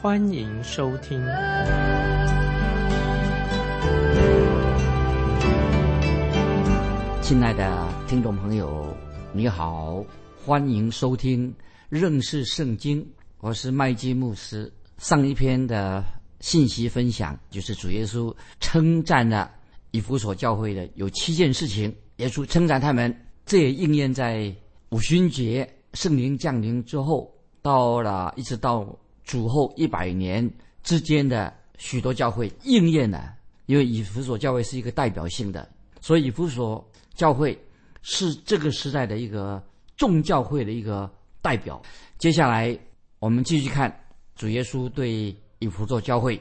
欢迎收听。亲爱的听众朋友，你好，欢迎收听。认识圣经，我是麦基牧师。上一篇的信息分享，就是主耶稣称赞了以弗所教会的有七件事情。耶稣称赞他们，这也应验在五旬节圣灵降临之后，到了一直到主后一百年之间的许多教会应验了。因为以弗所教会是一个代表性的，所以以弗所教会是这个时代的一个众教会的一个。代表，接下来我们继续看主耶稣对以弗所教会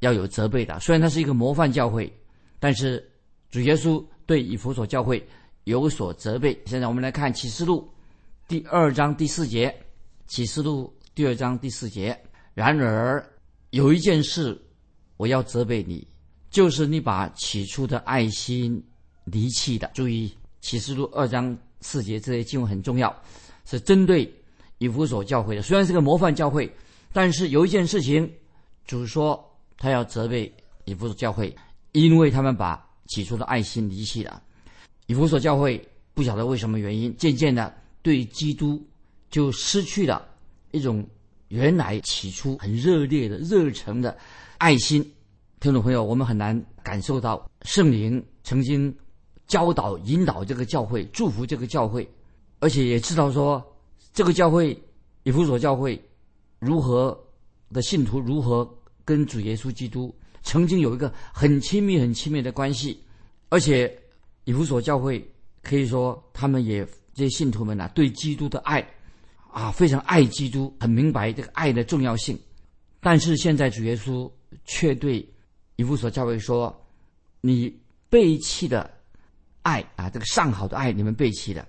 要有责备的。虽然它是一个模范教会，但是主耶稣对以弗所教会有所责备。现在我们来看启示录第二章第四节，启示录第二章第四节。然而有一件事我要责备你，就是你把起初的爱心离弃的。注意启示录二章四节这些经文很重要。是针对以弗所教会的，虽然是个模范教会，但是有一件事情，主说他要责备以弗所教会，因为他们把起初的爱心离弃了。以弗所教会不晓得为什么原因，渐渐的对基督就失去了一种原来起初很热烈的热诚的爱心。听众朋友，我们很难感受到圣灵曾经教导、引导这个教会，祝福这个教会。而且也知道说，这个教会以弗所教会如何的信徒如何跟主耶稣基督曾经有一个很亲密、很亲密的关系，而且以弗所教会可以说他们也这些信徒们呐，对基督的爱啊非常爱基督，很明白这个爱的重要性。但是现在主耶稣却对以弗所教会说：“你背弃的爱啊，这个上好的爱，你们背弃了。”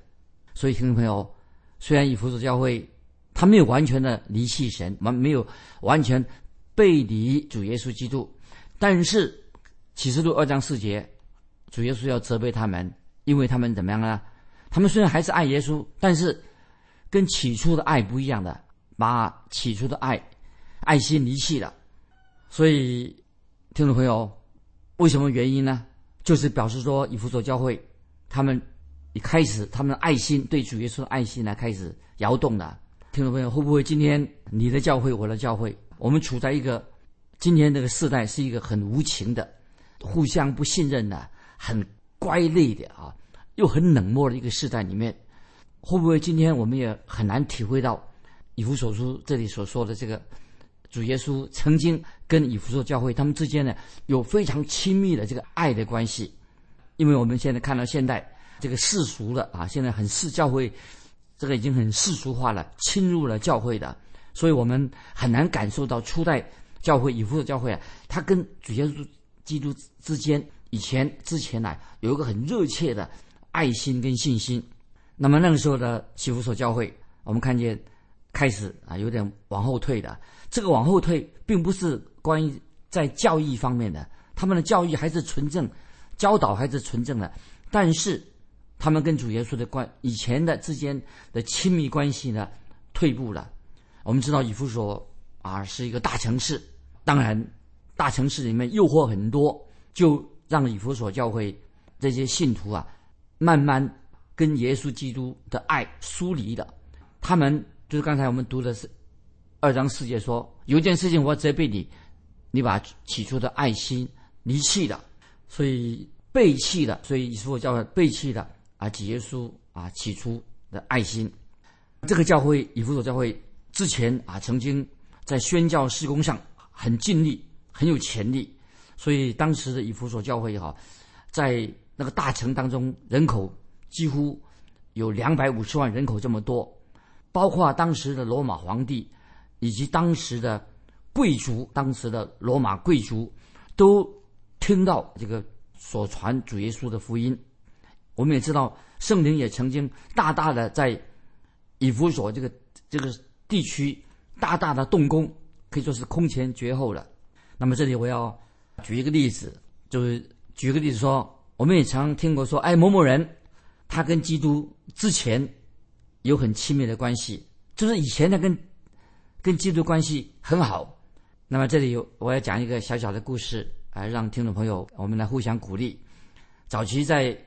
所以，听众朋友，虽然以弗所教会他没有完全的离弃神，完没有完全背离主耶稣基督，但是启示录二章四节，主耶稣要责备他们，因为他们怎么样呢？他们虽然还是爱耶稣，但是跟起初的爱不一样的，把起初的爱爱心离弃了。所以，听众朋友，为什么原因呢？就是表示说，以弗所教会他们。一开始，他们的爱心对主耶稣的爱心呢，开始摇动了。听众朋友，会不会今天你的教会，我的教会，我们处在一个今天这个时代是一个很无情的、互相不信任的、很乖戾的啊，又很冷漠的一个时代里面？会不会今天我们也很难体会到以弗所书这里所说的这个主耶稣曾经跟以弗所教会他们之间呢有非常亲密的这个爱的关系？因为我们现在看到现代。这个世俗了啊，现在很世教会，这个已经很世俗化了，侵入了教会的，所以我们很难感受到初代教会以弗所教会啊，他跟主耶稣基督之间以前之前呢有一个很热切的爱心跟信心。那么那个时候的以弗所教会，我们看见开始啊有点往后退的。这个往后退，并不是关于在教义方面的，他们的教义还是纯正，教导还是纯正的，但是。他们跟主耶稣的关以前的之间的亲密关系呢，退步了。我们知道以弗所啊是一个大城市，当然大城市里面诱惑很多，就让以弗所教会这些信徒啊，慢慢跟耶稣基督的爱疏离了。他们就是刚才我们读的是二章四节说，有一件事情我责备你，你把起初的爱心离弃了，所以背弃了，所以以弗所教会背弃了。啊，耶稣啊，起初的爱心，这个教会以弗所教会之前啊，曾经在宣教事工上很尽力，很有潜力，所以当时的以弗所教会也好，在那个大城当中，人口几乎有两百五十万人口这么多，包括当时的罗马皇帝以及当时的贵族，当时的罗马贵族，都听到这个所传主耶稣的福音。我们也知道，圣灵也曾经大大的在以弗所这个这个地区大大的动工，可以说是空前绝后了。那么这里我要举一个例子，就是举个例子说，我们也常听过说，哎，某某人他跟基督之前有很亲密的关系，就是以前他跟跟基督关系很好。那么这里有我要讲一个小小的故事，啊，让听众朋友我们来互相鼓励。早期在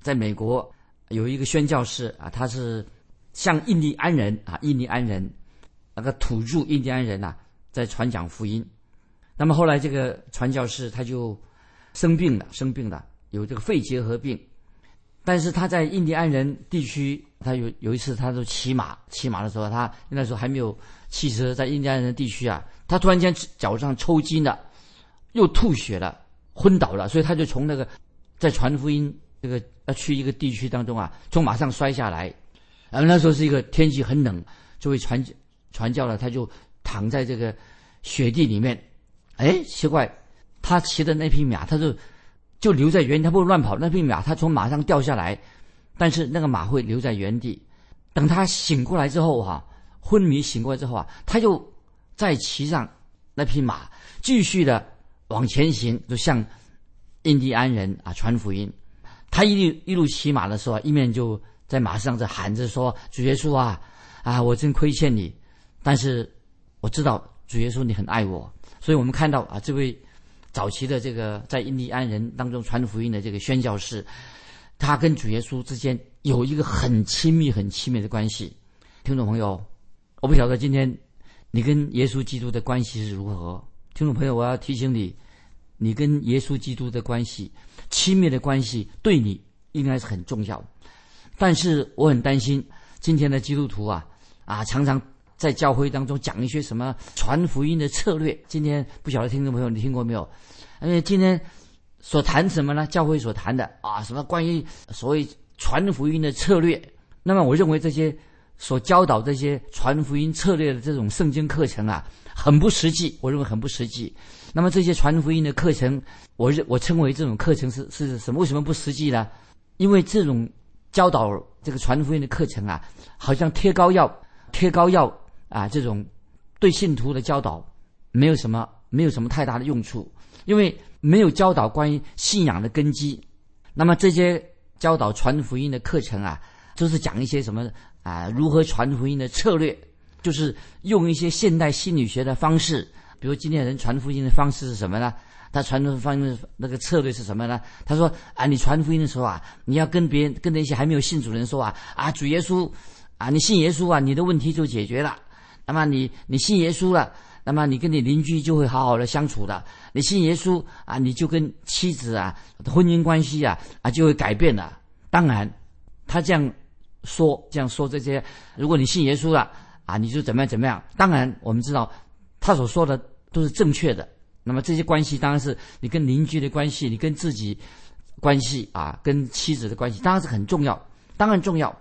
在美国有一个宣教士啊，他是向印第安人啊，印第安人那个土著印第安人呐，在传讲福音。那么后来这个传教士他就生病了，生病了，有这个肺结核病。但是他在印第安人地区，他有有一次他就骑马，骑马的时候，他那时候还没有汽车，在印第安人地区啊，他突然间脚上抽筋了，又吐血了，昏倒了，所以他就从那个在传福音。这个要去一个地区当中啊，从马上摔下来，然后那时候是一个天气很冷，这位传传教了，他就躺在这个雪地里面。哎，奇怪，他骑的那匹马，他就就留在原地，他不乱跑。那匹马他从马上掉下来，但是那个马会留在原地。等他醒过来之后哈，昏迷醒过来之后啊，他就再骑上那匹马，继续的往前行，就向印第安人啊传福音。他一路一路骑马的时候，一面就在马上在喊着说：“主耶稣啊，啊，我真亏欠你，但是我知道主耶稣你很爱我。”所以我们看到啊，这位早期的这个在印第安人当中传福音的这个宣教士，他跟主耶稣之间有一个很亲密、很亲密的关系。听众朋友，我不晓得今天你跟耶稣基督的关系是如何。听众朋友，我要提醒你，你跟耶稣基督的关系。亲密的关系对你应该是很重要，但是我很担心今天的基督徒啊啊，常常在教会当中讲一些什么传福音的策略。今天不晓得听众朋友你听过没有？因为今天所谈什么呢？教会所谈的啊，什么关于所谓传福音的策略？那么我认为这些所教导这些传福音策略的这种圣经课程啊，很不实际。我认为很不实际。那么这些传福音的课程，我认我称为这种课程是是什么？为什么不实际呢？因为这种教导这个传福音的课程啊，好像贴膏药，贴膏药啊，这种对信徒的教导没有什么没有什么太大的用处，因为没有教导关于信仰的根基。那么这些教导传福音的课程啊，就是讲一些什么啊？如何传福音的策略，就是用一些现代心理学的方式。比如今天人传福音的方式是什么呢？他传的方式那个策略是什么呢？他说啊，你传福音的时候啊，你要跟别人跟那些还没有信主人说啊啊，主耶稣啊，你信耶稣啊，你的问题就解决了。那么你你信耶稣了，那么你跟你邻居就会好好的相处的。你信耶稣啊，你就跟妻子啊婚姻关系啊啊就会改变了。当然，他这样说这样说这些，如果你信耶稣了啊，你就怎么样怎么样。当然，我们知道。他所说的都是正确的。那么这些关系当然是你跟邻居的关系，你跟自己关系啊，跟妻子的关系当然是很重要，当然重要。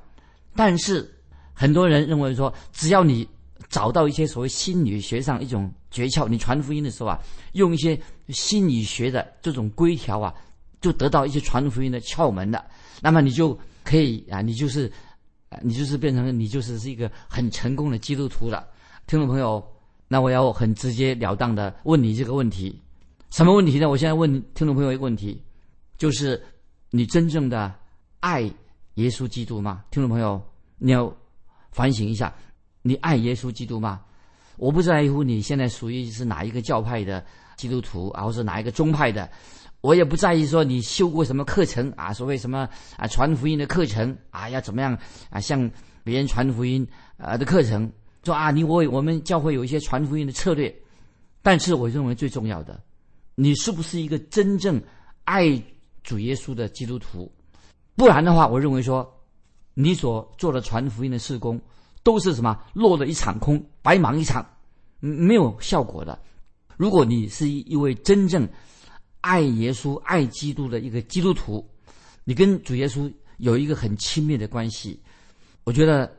但是很多人认为说，只要你找到一些所谓心理学上一种诀窍，你传福音的时候啊，用一些心理学的这种规条啊，就得到一些传福音的窍门了。那么你就可以啊，你就是，你就是变成你就是是一个很成功的基督徒了，听众朋友。那我要很直截了当的问你这个问题，什么问题呢？我现在问听众朋友一个问题，就是你真正的爱耶稣基督吗？听众朋友，你要反省一下，你爱耶稣基督吗？我不在乎你现在属于是哪一个教派的基督徒啊，或是哪一个宗派的，我也不在意说你修过什么课程啊，所谓什么啊传福音的课程啊，要怎么样啊向别人传福音啊的课程。说啊，你我我们教会有一些传福音的策略，但是我认为最重要的，你是不是一个真正爱主耶稣的基督徒？不然的话，我认为说，你所做的传福音的事工都是什么落了一场空，白忙一场，没有效果的。如果你是一位真正爱耶稣、爱基督的一个基督徒，你跟主耶稣有一个很亲密的关系，我觉得。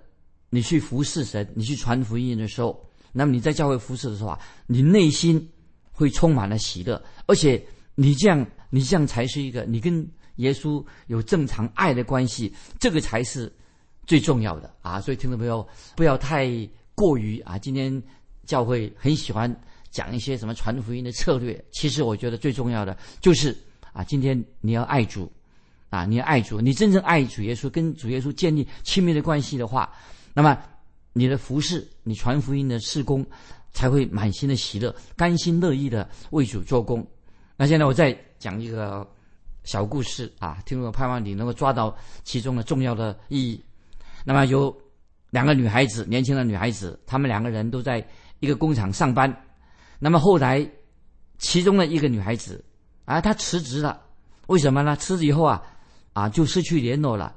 你去服侍神，你去传福音的时候，那么你在教会服侍的时候啊，你内心会充满了喜乐，而且你这样，你这样才是一个你跟耶稣有正常爱的关系，这个才是最重要的啊！所以听众朋友不要太过于啊，今天教会很喜欢讲一些什么传福音的策略，其实我觉得最重要的就是啊，今天你要爱主啊，你要爱主，你真正爱主耶稣，跟主耶稣建立亲密的关系的话，那么。你的服饰，你传福音的事工，才会满心的喜乐，甘心乐意的为主做工。那现在我再讲一个小故事啊，听众盼望你能够抓到其中的重要的意义。那么有两个女孩子，年轻的女孩子，她们两个人都在一个工厂上班。那么后来，其中的一个女孩子啊，她辞职了，为什么呢？辞职以后啊，啊就失去联络了。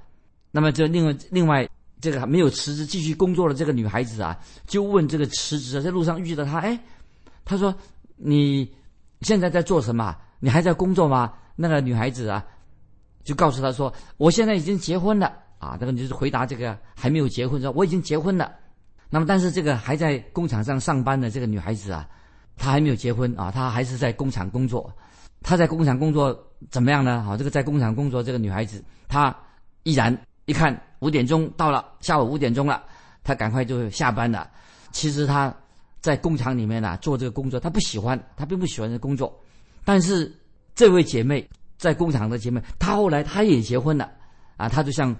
那么这另外另外。这个没有辞职继续工作的这个女孩子啊，就问这个辞职，在路上遇到他，哎，他说：“你现在在做什么？你还在工作吗？”那个女孩子啊，就告诉他说：“我现在已经结婚了啊。”这个就是回答这个还没有结婚说：“我已经结婚了。”那么，但是这个还在工厂上上班的这个女孩子啊，她还没有结婚啊，她还是在工厂工作。她在工厂工作怎么样呢？好，这个在工厂工作这个女孩子，她依然一看。五点钟到了，下午五点钟了，她赶快就下班了。其实她在工厂里面呢做这个工作，她不喜欢，她并不喜欢这工作。但是这位姐妹在工厂的姐妹，她后来她也结婚了啊，她就像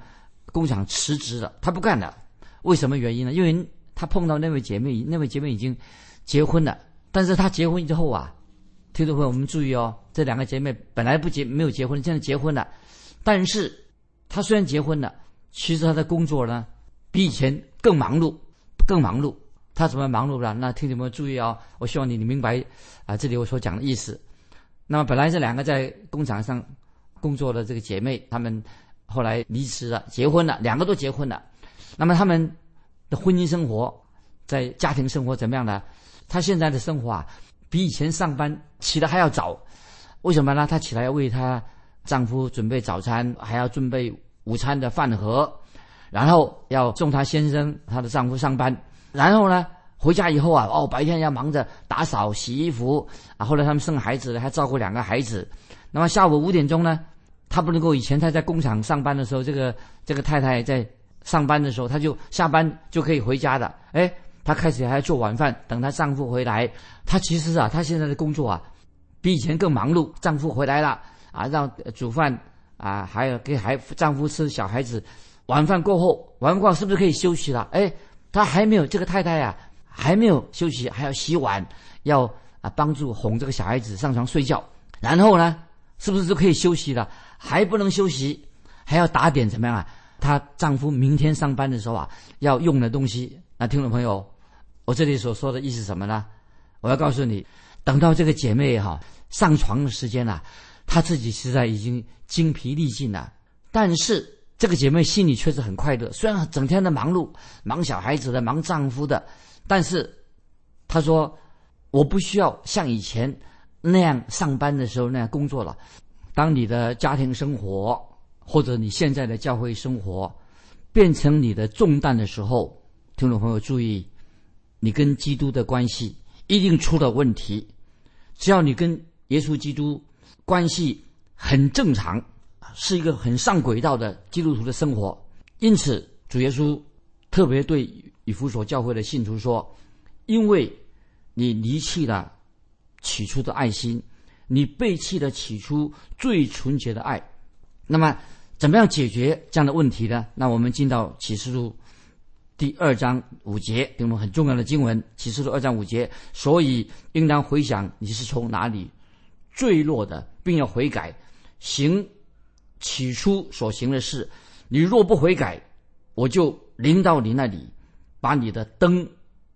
工厂辞职了，她不干了。为什么原因呢？因为她碰到那位姐妹，那位姐妹已经结婚了。但是她结婚之后啊，听众朋友我们注意哦，这两个姐妹本来不结没有结婚，现在结婚了。但是她虽然结婚了。其实他的工作呢，比以前更忙碌，更忙碌。他怎么忙碌了？那听众朋友注意哦！我希望你你明白啊，这里我所讲的意思。那么本来这两个在工厂上工作的这个姐妹，她们后来离职了，结婚了，两个都结婚了。那么他们的婚姻生活，在家庭生活怎么样呢？她现在的生活啊，比以前上班起得还要早。为什么呢？她起来要为她丈夫准备早餐，还要准备。午餐的饭盒，然后要送她先生、她的丈夫上班，然后呢，回家以后啊，哦，白天要忙着打扫、洗衣服啊。后来他们生孩子了，还照顾两个孩子。那么下午五点钟呢，他不能够以前他在工厂上班的时候，这个这个太太在上班的时候，他就下班就可以回家的。哎，她开始还要做晚饭，等她丈夫回来。她其实啊，她现在的工作啊，比以前更忙碌。丈夫回来了啊，让煮饭。啊，还有给孩丈夫吃小孩子，晚饭过后，晚饭是不是可以休息了？哎，她还没有这个太太呀，还没有休息，还要洗碗，要啊帮助哄这个小孩子上床睡觉，然后呢，是不是就可以休息了？还不能休息，还要打点怎么样啊？她丈夫明天上班的时候啊，要用的东西。那听众朋友，我这里所说的意思什么呢？我要告诉你，等到这个姐妹哈上床的时间了。她自己实在已经精疲力尽了，但是这个姐妹心里却是很快乐。虽然整天的忙碌，忙小孩子的，忙丈夫的，但是她说：“我不需要像以前那样上班的时候那样工作了。”当你的家庭生活或者你现在的教会生活变成你的重担的时候，听众朋友注意，你跟基督的关系一定出了问题。只要你跟耶稣基督。关系很正常，是一个很上轨道的基督徒的生活。因此，主耶稣特别对以弗所教会的信徒说：“因为你离弃了起初的爱心，你背弃了起初最纯洁的爱。那么，怎么样解决这样的问题呢？那我们进到启示录第二章五节，给我们很重要的经文。启示录二章五节，所以应当回想你是从哪里。”坠落的，并要悔改，行起初所行的事。你若不悔改，我就临到你那里，把你的灯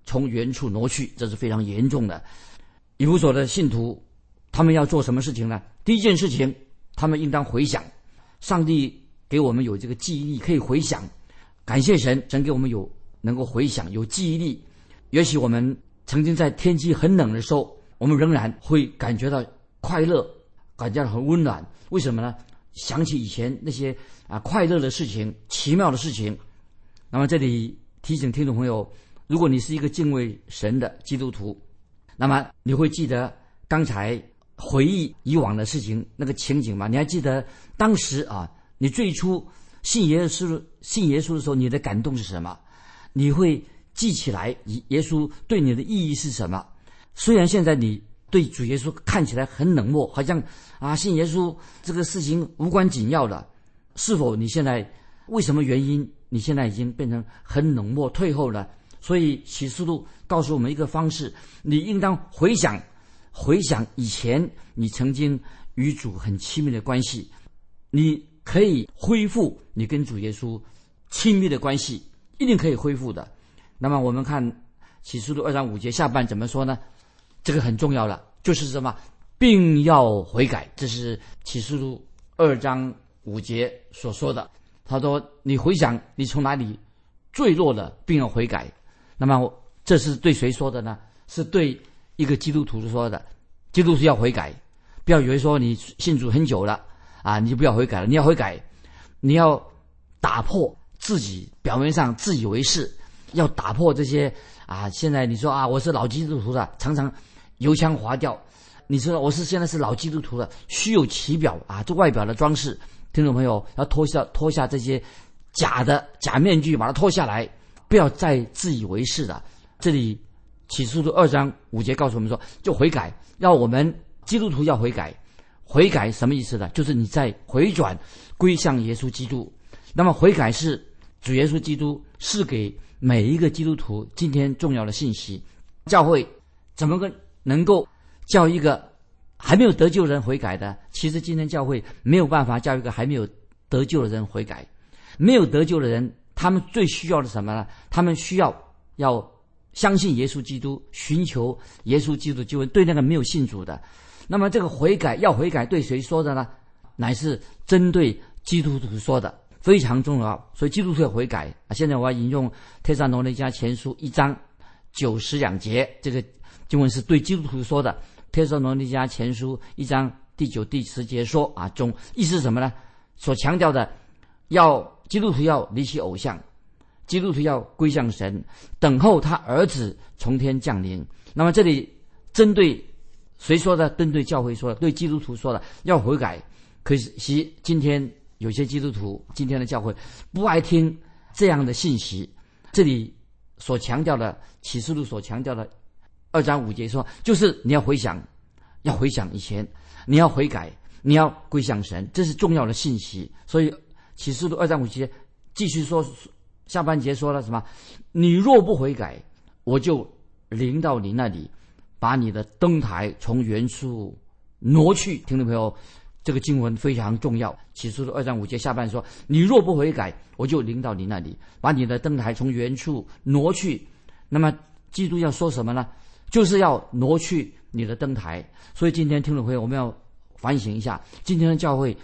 从原处挪去。这是非常严重的。以弗所的信徒，他们要做什么事情呢？第一件事情，他们应当回想，上帝给我们有这个记忆力，可以回想。感谢神，神给我们有能够回想，有记忆力。也许我们曾经在天气很冷的时候，我们仍然会感觉到。快乐，感觉到很温暖。为什么呢？想起以前那些啊快乐的事情、奇妙的事情。那么这里提醒听众朋友，如果你是一个敬畏神的基督徒，那么你会记得刚才回忆以往的事情那个情景吗？你还记得当时啊，你最初信耶稣信耶稣的时候，你的感动是什么？你会记起来耶稣对你的意义是什么？虽然现在你对主耶稣看起来很冷漠，好像啊信耶稣这个事情无关紧要的，是否你现在为什么原因？你现在已经变成很冷漠退后了？所以启示录告诉我们一个方式：你应当回想，回想以前你曾经与主很亲密的关系，你可以恢复你跟主耶稣亲密的关系，一定可以恢复的。那么我们看启示录二章五节下半怎么说呢？这个很重要了，就是什么，并要悔改。这是启示录二章五节所说的。他说：“你回想你从哪里坠落了，并要悔改。”那么这是对谁说的呢？是对一个基督徒说的。基督徒要悔改，不要以为说你信主很久了啊，你就不要悔改了。你要悔改，你要打破自己表面上自以为是，要打破这些啊。现在你说啊，我是老基督徒的，常常。油腔滑调，你知道我是现在是老基督徒了，虚有其表啊，这外表的装饰，听众朋友要脱下脱下这些假的假面具，把它脱下来，不要再自以为是的。这里启示录二章五节告诉我们说，就悔改，要我们基督徒要悔改，悔改什么意思呢？就是你在回转归向耶稣基督。那么悔改是主耶稣基督是给每一个基督徒今天重要的信息。教会怎么个？能够叫一个还没有得救人悔改的，其实今天教会没有办法叫一个还没有得救的人悔改。没有得救的人，他们最需要的什么呢？他们需要要相信耶稣基督，寻求耶稣基督救恩。对那个没有信主的，那么这个悔改要悔改，对谁说的呢？乃是针对基督徒说的，非常重要。所以基督徒要悔改啊！现在我要引用《特撒罗尼迦前书》一章九十两节，这个。经文是对基督徒说的，《帖撒罗尼迦前书》一章第九、第十节说：“啊，中意思是什么呢？所强调的，要基督徒要离弃偶像，基督徒要归向神，等候他儿子从天降临。那么这里针对谁说的？针对教会说的，对基督徒说的，要悔改。可惜今天有些基督徒，今天的教会不爱听这样的信息。这里所强调的启示录所强调的。”二章五节说，就是你要回想，要回想以前，你要悔改，你要归向神，这是重要的信息。所以启示录二章五节继续说，下半节说了什么？你若不悔改，我就临到你那里，把你的灯台从原处挪去。听众朋友，这个经文非常重要。起初的二章五节下半说，你若不悔改，我就临到你那里，把你的灯台从原处挪去。那么基督要说什么呢？就是要挪去你的灯台，所以今天听众朋友，我们要反省一下，今天的教会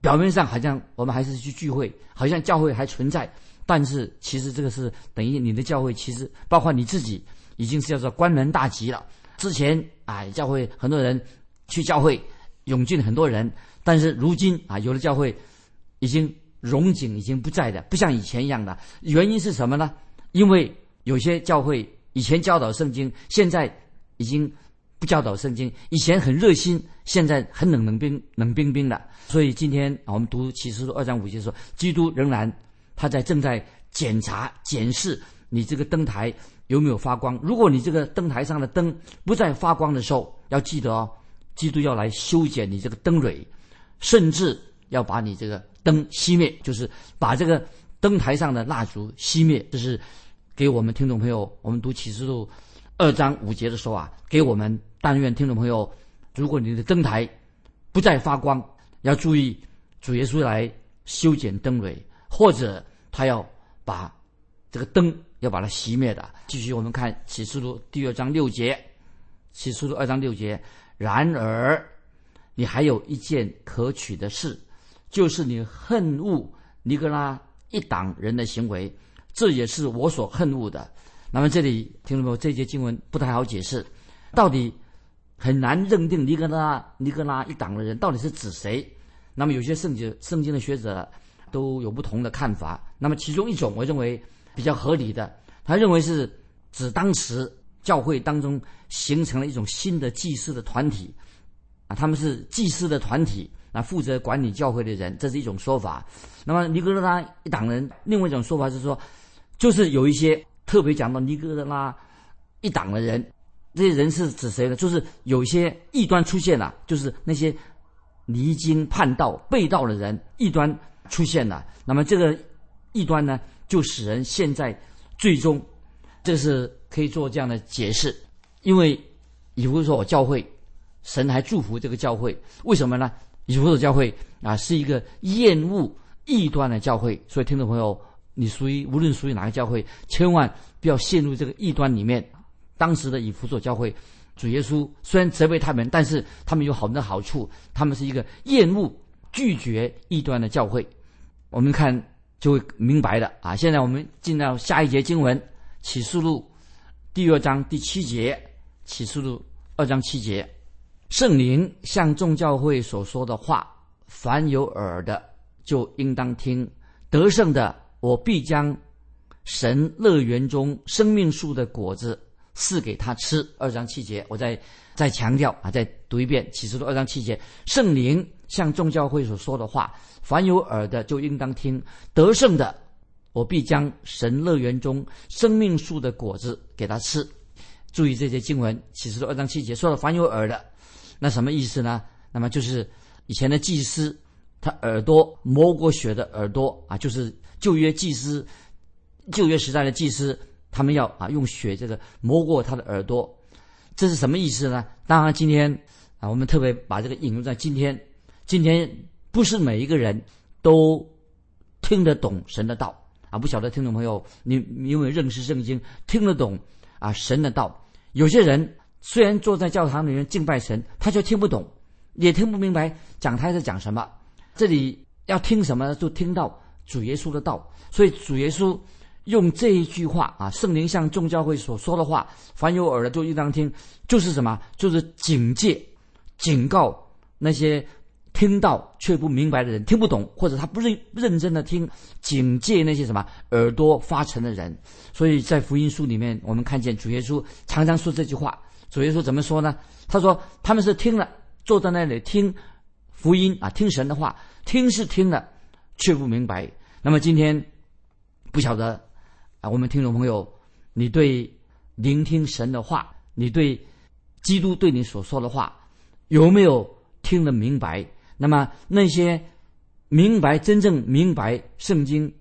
表面上好像我们还是去聚会，好像教会还存在，但是其实这个是等于你的教会，其实包括你自己已经是叫做关门大吉了。之前啊，教会很多人去教会涌进很多人，但是如今啊，有的教会已经荣景已经不在的，不像以前一样的。原因是什么呢？因为有些教会。以前教导圣经，现在已经不教导圣经。以前很热心，现在很冷冷冰冷冰冰的。所以今天我们读启示录二章五节说，基督仍然他在正在检查检视你这个灯台有没有发光。如果你这个灯台上的灯不再发光的时候，要记得哦，基督要来修剪你这个灯蕊，甚至要把你这个灯熄灭，就是把这个灯台上的蜡烛熄灭，这是。给我们听众朋友，我们读启示录二章五节的时候啊，给我们但愿听众朋友，如果你的灯台不再发光，要注意主耶稣来修剪灯蕊，或者他要把这个灯要把它熄灭的。继续我们看启示录第二章六节，启示录二章六节，然而你还有一件可取的事，就是你恨恶尼格拉一党人的行为。这也是我所恨恶的。那么这里听众朋友，这节经文不太好解释，到底很难认定尼格拉尼格拉一党的人到底是指谁。那么有些圣经圣经的学者都有不同的看法。那么其中一种，我认为比较合理的，他认为是指当时教会当中形成了一种新的祭司的团体，啊，他们是祭司的团体，啊，负责管理教会的人，这是一种说法。那么尼哥拉一党人，另外一种说法是说，就是有一些特别讲到尼哥拉一党的人，这些人是指谁呢？就是有一些异端出现了，就是那些离经叛道、背道的人，异端出现了。那么这个异端呢，就使人现在最终，这是可以做这样的解释，因为以弗所教会，神还祝福这个教会，为什么呢？以弗所教会啊是一个厌恶异端的教会，所以听众朋友，你属于无论属于哪个教会，千万不要陷入这个异端里面。当时的以弗所教会，主耶稣虽然责备他们，但是他们有很多好处，他们是一个厌恶、拒绝异端的教会。我们看就会明白的啊！现在我们进到下一节经文，《启示录》第二章第七节，《启示录》二章七节，圣灵向众教会所说的话，凡有耳的就应当听。得胜的，我必将神乐园中生命树的果子赐给他吃。二章七节，我再再强调啊，再读一遍《启示录》二章七节，圣灵向众教会所说的话。凡有耳的就应当听，得胜的，我必将神乐园中生命树的果子给他吃。注意这些经文，启示录二章七节说了凡有耳的，那什么意思呢？那么就是以前的祭司，他耳朵磨过血的耳朵啊，就是旧约祭司，旧约时代的祭司，他们要啊用血这个磨过他的耳朵，这是什么意思呢？当然今天啊，我们特别把这个引用在今天，今天。不是每一个人都听得懂神的道啊！不晓得听众朋友，你因为认识圣经，听得懂啊神的道。有些人虽然坐在教堂里面敬拜神，他却听不懂，也听不明白讲台在讲什么。这里要听什么，就听到主耶稣的道。所以主耶稣用这一句话啊，圣灵向众教会所说的话，凡有耳的就应当听，就是什么？就是警戒、警告那些。听到却不明白的人，听不懂，或者他不认认真的听，警戒那些什么耳朵发沉的人。所以在福音书里面，我们看见主耶稣常常说这句话。主耶稣怎么说呢？他说他们是听了，坐在那里听福音啊，听神的话，听是听了，却不明白。那么今天不晓得啊，我们听众朋友，你对聆听神的话，你对基督对你所说的话，有没有听得明白？那么那些明白真正明白圣经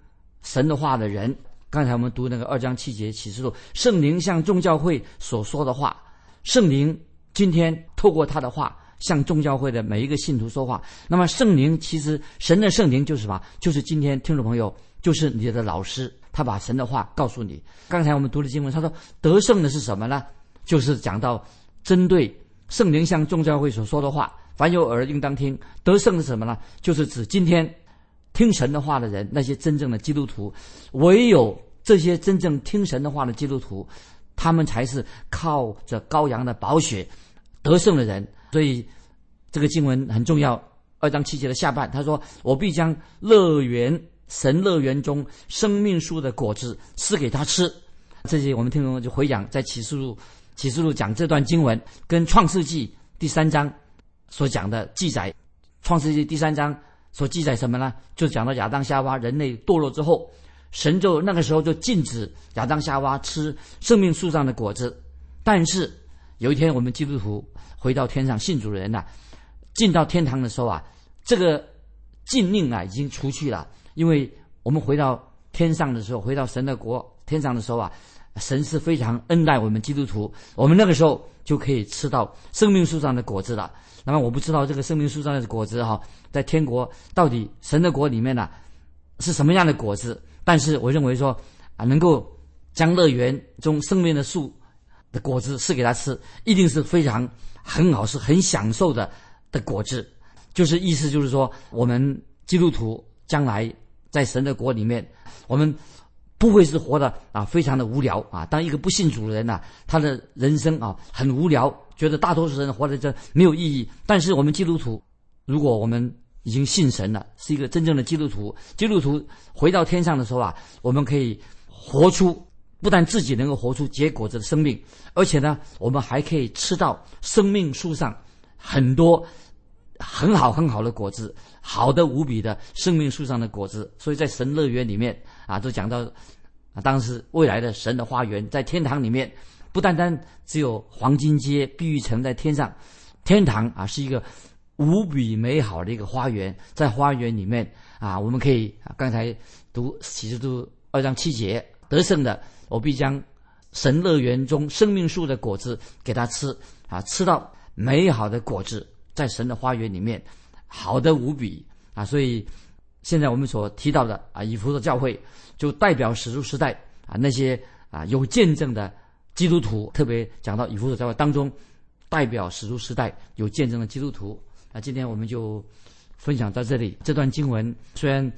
神的话的人，刚才我们读那个二章七节启示录，圣灵向众教会所说的话，圣灵今天透过他的话向众教会的每一个信徒说话。那么圣灵其实神的圣灵就是什么？就是今天听众朋友，就是你的老师，他把神的话告诉你。刚才我们读的经文，他说得胜的是什么呢？就是讲到针对圣灵向众教会所说的话。凡有耳应当听，得胜是什么呢？就是指今天听神的话的人，那些真正的基督徒。唯有这些真正听神的话的基督徒，他们才是靠着羔羊的宝血得胜的人。所以这个经文很重要。二章七节的下半，他说：“我必将乐园神乐园中生命树的果子赐给他吃。”这些我们听众就回讲，在启示录启示录讲这段经文，跟创世纪第三章。所讲的记载，《创世纪》第三章所记载什么呢？就讲到亚当夏娃人类堕落之后，神就那个时候就禁止亚当夏娃吃生命树上的果子。但是有一天，我们基督徒回到天上信主的人呐，进到天堂的时候啊，这个禁令啊已经除去了，因为我们回到天上的时候，回到神的国天上的时候啊，神是非常恩待我们基督徒，我们那个时候就可以吃到生命树上的果子了。那么我不知道这个生命树上的果子哈，在天国到底神的国里面呢是什么样的果子？但是我认为说啊，能够将乐园中生命的树的果子赐给他吃，一定是非常很好，是很享受的的果子。就是意思就是说，我们基督徒将来在神的国里面，我们不会是活的啊，非常的无聊啊。当一个不信主的人呢，他的人生啊很无聊。觉得大多数人活在这没有意义，但是我们基督徒，如果我们已经信神了，是一个真正的基督徒，基督徒回到天上的时候啊，我们可以活出不但自己能够活出结果子的生命，而且呢，我们还可以吃到生命树上很多很好很好的果子，好的无比的生命树上的果子。所以在神乐园里面啊，都讲到啊，当时未来的神的花园在天堂里面，不单单只有黄金街、碧玉城在天上，天堂啊是一个无比美好的一个花园，在花园里面啊，我们可以啊，刚才读启示录二章七节，得胜的。我必将神乐园中生命树的果子给他吃啊，吃到美好的果子，在神的花园里面，好的无比啊！所以现在我们所提到的啊，以弗所教会就代表史书时代啊那些啊有见证的基督徒，特别讲到以弗所教会当中代表史书时代有见证的基督徒啊。今天我们就分享到这里。这段经文虽然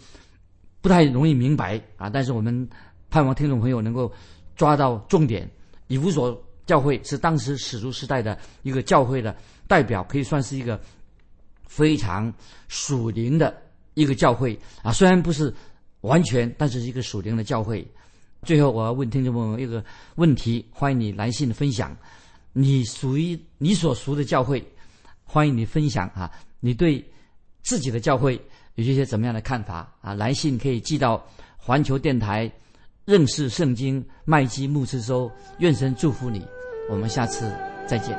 不太容易明白啊，但是我们。盼望听众朋友能够抓到重点。以弗所教会是当时史书时代的一个教会的代表，可以算是一个非常属灵的一个教会啊。虽然不是完全，但是是一个属灵的教会。最后，我要问听众朋友一个问题：欢迎你来信分享你属于你所属的教会，欢迎你分享啊，你对自己的教会有一些怎么样的看法啊？来信可以寄到环球电台。认识圣经，麦基牧师说：“愿神祝福你，我们下次再见。”